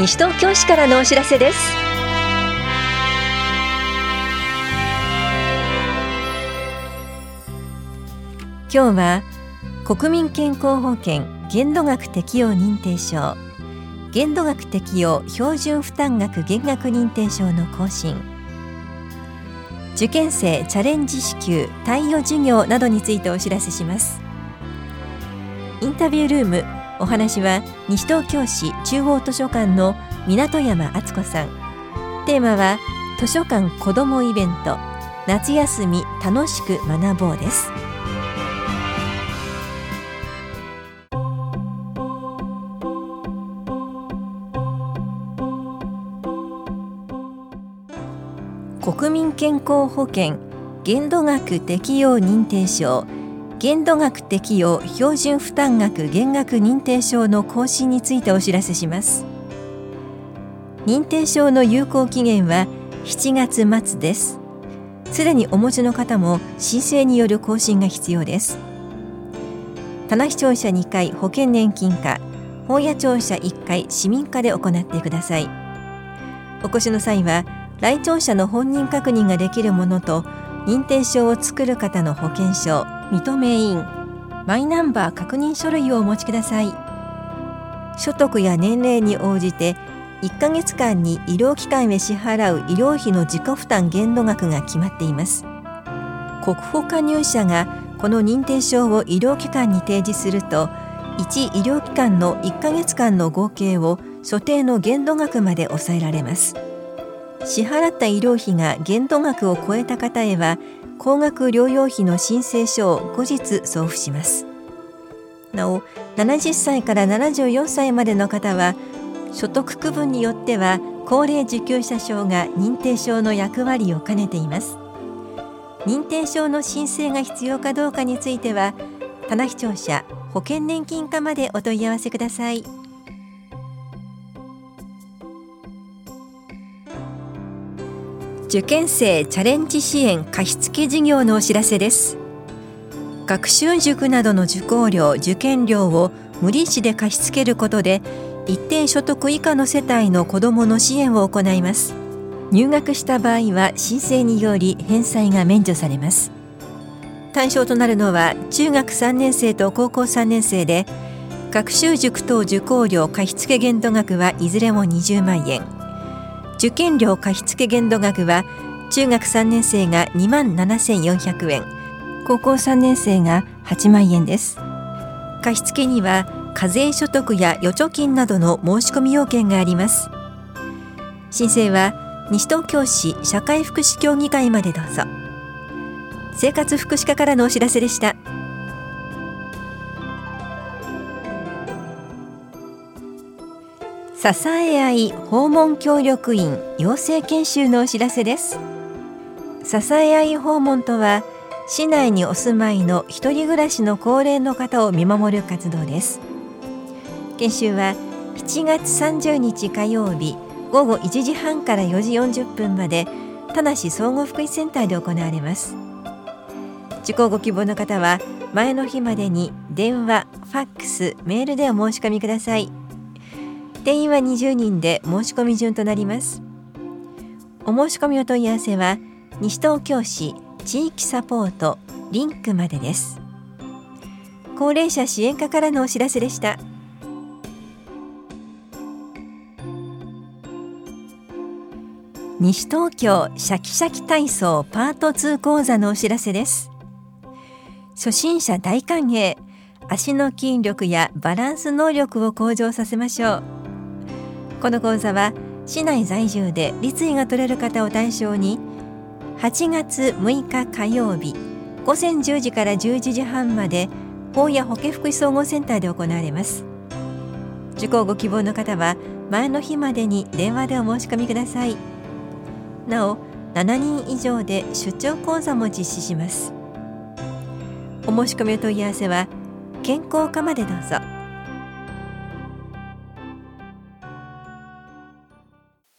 西東京市からのお知らせです。今日は国民健康保険限度額適用認定証限度額適用標準負担額減額認定証の更新受験生チャレンジ支給貸与事業などについてお知らせします。インタビュールームお話は西東京市中央図書館の港山敦子さん。テーマは図書館子どもイベント。夏休み楽しく学ぼうです。国民健康保険限度額適用認定証。限度額適用標準負担額減額認定証の更新についてお知らせします。認定証の有効期限は7月末です。すでにお持ちの方も申請による更新が必要です。棚視聴者2回保険年金課本屋庁舎1回市民課で行ってください。お越しの際は来庁者の本人確認ができるものと認定証を作る方の保険証認め印マイナンバー確認書類をお持ちください。所得や年齢に応じて1ヶ月間に医療機関へ支払う医療費の自己負担限度額が決まっています。国保加入者がこの認定証を医療機関に提示すると1医療機関の1ヶ月間の合計を所定の限度額まで抑えられます。支払った医療費が限度額を超えた方へは高額療養費の申請書を後日送付します。なお70歳から74歳までの方は所得区分によっては高齢受給者証が認定証の役割を兼ねています。認定証の申請が必要かどうかについては棚視聴者保険年金課までお問い合わせください。受験生チャレンジ支援貸付事業のお知らせです。学習塾などの受講料受験料を無利子で貸し付けることで一定所得以下の世帯の子どもの支援を行います。入学した場合は申請により返済が免除されます。対象となるのは中学3年生と高校3年生で学習塾等受講料貸付限度額はいずれも20万円。受験料貸付限度額は中学3年生が2万7400円。高校3年生が8万円です。貸付には課税所得や預貯金などの申し込み要件があります。申請は西東京市社会福祉協議会までどうぞ。生活福祉課からのお知らせでした。支え合い訪問協力員養成研修のお知らせです。支え合い訪問とは市内にお住まいの一人暮らしの高齢の方を見守る活動です。研修は7月30日火曜日午後1時半から4時40分まで田無総合福祉センターで行われます。受講ご希望の方は前の日までに電話、ファックス、メールでお申し込みください。定員は20人で申し込み順となります。お申し込みお問い合わせは西東京市地域サポートリンクまでです。高齢者支援課からのお知らせでした。西東京シャキシャキ体操パート2講座のお知らせです。初心者大歓迎。足の筋力やバランス能力を向上させましょう。この講座は市内在住で立位が取れる方を対象に8月6日火曜日午前10時から11時半まで法や保健福祉総合センターで行われます。受講ご希望の方は前の日までに電話でお申し込みください。なお7人以上で出張講座も実施します。お申し込みお問い合わせは健康課までどうぞ。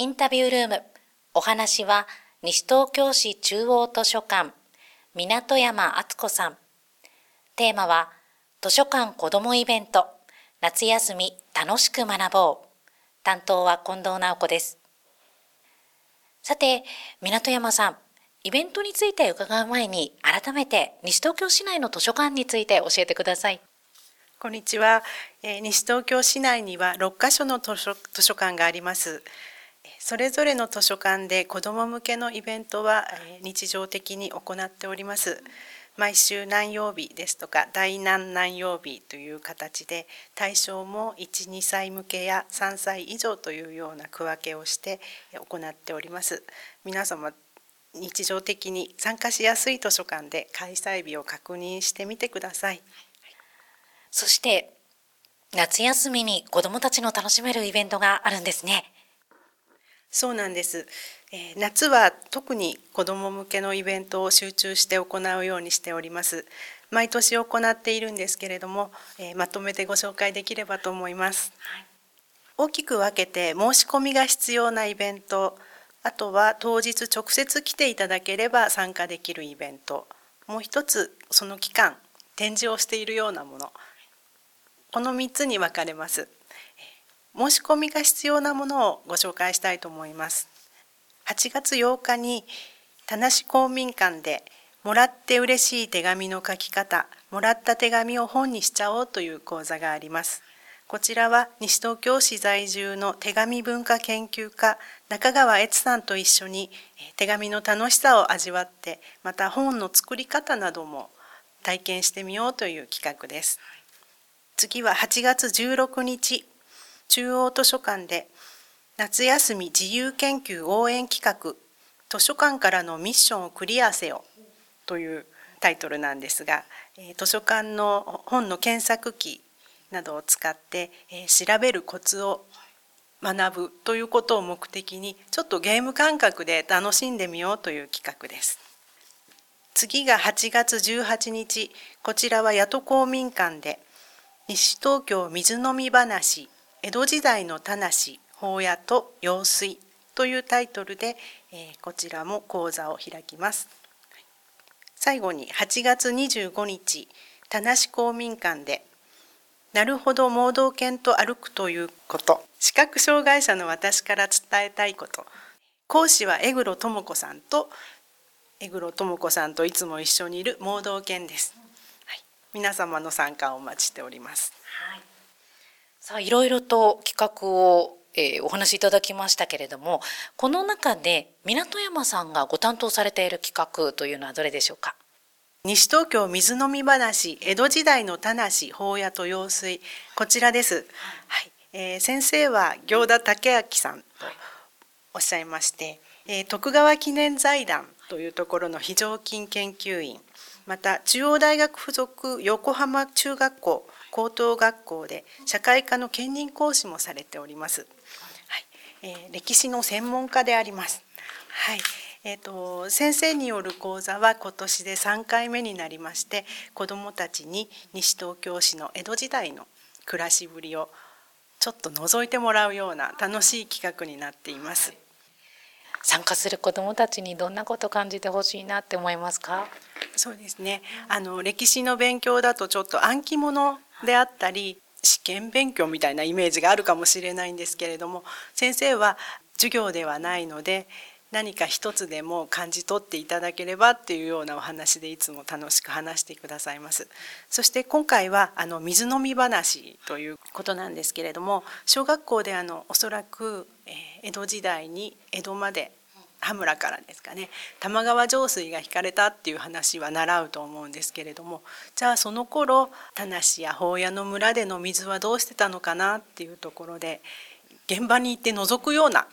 インタビュールーム。お話は、西東京市中央図書館、港山敦子さん。テーマは、図書館子どもイベント、夏休み楽しく学ぼう。担当は近藤直子です。さて、港山さん、イベントについて伺う前に、改めて西東京市内の図書館について教えてください。こんにちは、えー、西東京市内には6カ所の図書図書館があります。それぞれの図書館で子ども向けのイベントは日常的に行っております。毎週何曜日ですとか第何何曜日という形で対象も12歳向けや3歳以上というような区分けをして行っております。皆様日常的に参加しやすい図書館で開催日を確認してみてください。そして夏休みに子どもたちの楽しめるイベントがあるんですね。そうなんです。え夏は特に子ども向けのイベントを集中して行うようにしております。毎年行っているんですけれども、えまとめてご紹介できればと思います、はい、大きく分けて申し込みが必要なイベントあとは当日直接来ていただければ参加できるイベント。もう一つその期間展示をしているようなもの。この3つに分かれます申し込みが必要なものをご紹介したいと思います。8月8日に田無公民館でもらって嬉しい手紙の書き方もらった手紙を本にしちゃおうという講座があります。こちらは西東京市在住の手紙文化研究家中川悦さんと一緒に手紙の楽しさを味わってまた本の作り方なども体験してみようという企画です。次は8月16日。中央図書館で夏休み自由研究応援企画図書館からのミッションをクリアせよというタイトルなんですが図書館の本の検索機などを使って調べるコツを学ぶということを目的にちょっとゲーム感覚で楽しんでみようという企画です。次が8月18日こちらは八戸公民館で西東京水飲み話江戸時代の田無法屋と用水というタイトルで、え、こちらも講座を開きます。最後に8月25日、田無公民館でなるほど盲導犬と歩くということ。視覚障害者の私から伝えたいこと。講師は江黒智子さんと江黒智子さんといつも一緒にいる盲導犬です、はい、皆様の参加をお待ちしております、はい、さあいろいろと企画をえー、お話しいただきましたけれどもこの中で港山さんがご担当されている企画というのはどれでしょうか？西東京水飲み話江戸時代の田無法屋と用水。こちらです、はい。えー、先生は行田武明さんとおっしゃいまして、えー、徳川記念財団というところの非常勤研究員また中央大学附属横浜中学校高等学校で社会科の兼任講師もされております。はいえー、歴史の専門家であります。はいえーと、先生による講座は今年で3回目になりまして子どもたちに西東京市の江戸時代の暮らしぶりをちょっと覗いてもらうような楽しい企画になっています。参加する子どもたちにどんなこと感じてほしいなって思いますか？そうですねあの歴史の勉強だとちょっと暗記物であったり試験勉強みたいなイメージがあるかもしれないんですけれども先生は授業ではないので何か一つでも感じ取っていただければっていうようなお話でいつも楽しく話してくださいます。そして今回はあの水飲み話ということなんですけれども小学校であのおそらく、え江戸時代に江戸まで羽村からですかね玉川上水が引かれたっていう話は習うと思うんですけれどもじゃあその頃田無や法屋の村での水はどうしてたのかなっていうところで現場に行って覗くような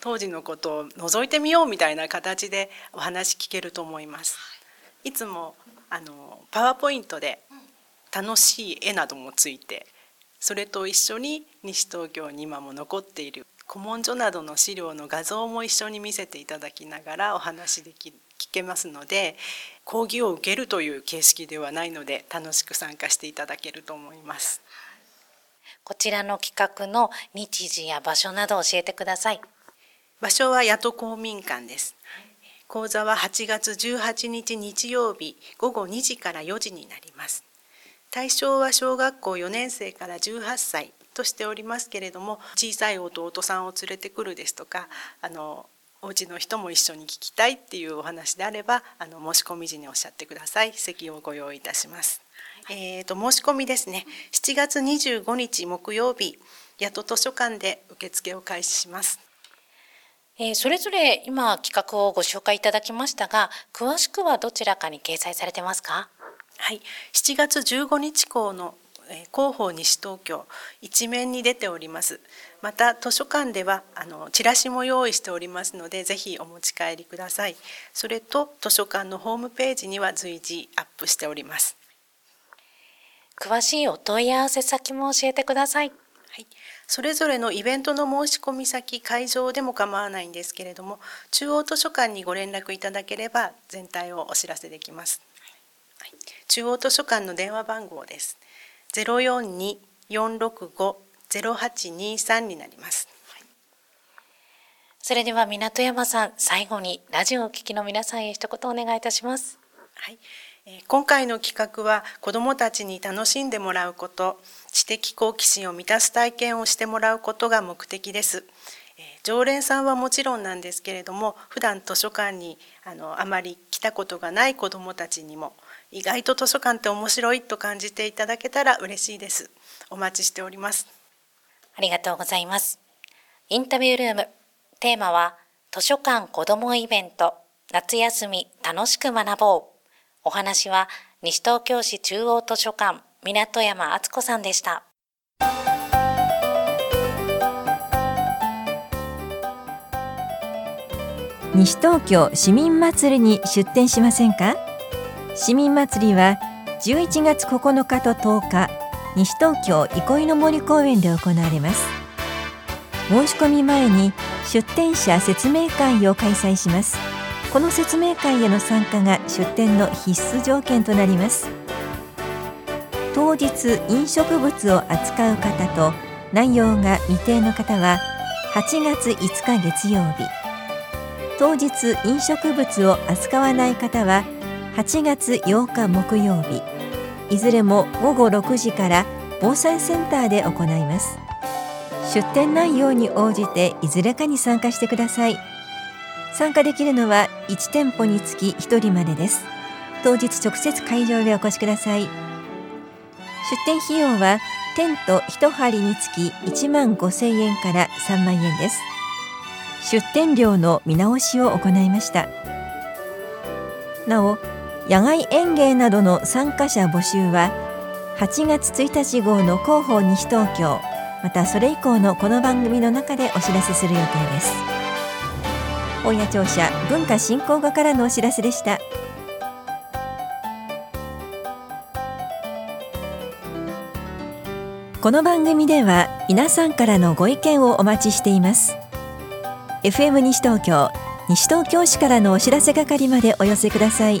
当時のことを覗いてみようみたいな形でお話聞けると思います。いつもあのパワーポイントで楽しい絵などもついてそれと一緒に西東京に今も残っている古文書などの資料の画像も一緒に見せていただきながらお話でき聞けますので講義を受けるという形式ではないので楽しく参加していただけると思います。こちらの企画の日時や場所など教えてください。場所は八戸公民館です。講座は8月18日日曜日午後2時から4時になります。対象は小学校4年生から18歳としておりますけれども小さい弟さんを連れてくるですとかあのお家の人も一緒に聞きたいっていうお話であればあの申し込み時におっしゃってください。席をご用意いたします。えーと、申し込みですね。7月25日木曜日八戸図書館で受付を開始します。えー、それぞれ今企画をご紹介いただきましたが詳しくはどちらかに掲載されてますか？はい。7月15日号の広報西東京一面に出ております。また図書館ではあのチラシも用意しておりますのでぜひお持ち帰りください。それと図書館のホームページには随時アップしております。詳しいお問い合わせ先も教えてください。はい、それぞれのイベントの申し込み先会場でも構わないんですけれども中央図書館にご連絡いただければ全体をお知らせできます、はい、中央図書館の電話番号です042-465-0823になります。それでは港山さん、最後にラジオをお聞きの皆さんへ一言お願いいたします。はい、今回の企画は子どもたちに楽しんでもらうこと知的好奇心を満たす体験をしてもらうことが目的です常連さんはもちろんなんですけれども普段図書館にあのあまり来たことがない子どもたちにも意外と図書館って面白いと感じていただけたら嬉しいです。お待ちしております。ありがとうございます。インタビュールーム。テーマは図書館子どもイベント。夏休み楽しく学ぼう。お話は西東京市中央図書館港山敦子さんでした。西東京市民祭りに出店しませんか？市民祭りは11月9日と10日西東京憩いの森公園で行われます。申し込み前に出店者説明会を開催します。この説明会への参加が出店の必須条件となります。当日飲食物を扱う方と内容が未定の方は8月5日月曜日。当日飲食物を扱わない方は8月8日木曜日。いずれも午後6時から防災センターで行います。出店内容に応じていずれかに参加してください。参加できるのは1店舗につき1人までです。当日直接会場へお越しください。出店費用はテント1針につき1万5000円から3万円です。出店料の見直しを行いました。なお野外園芸などの参加者募集は8月1日号の広報西東京またそれ以降のこの番組の中でお知らせする予定です。本屋庁舎文化振興課からのお知らせでした。この番組では皆さんからのご意見をお待ちしています。FM 西東京西東京市からのお知らせ係までお寄せください。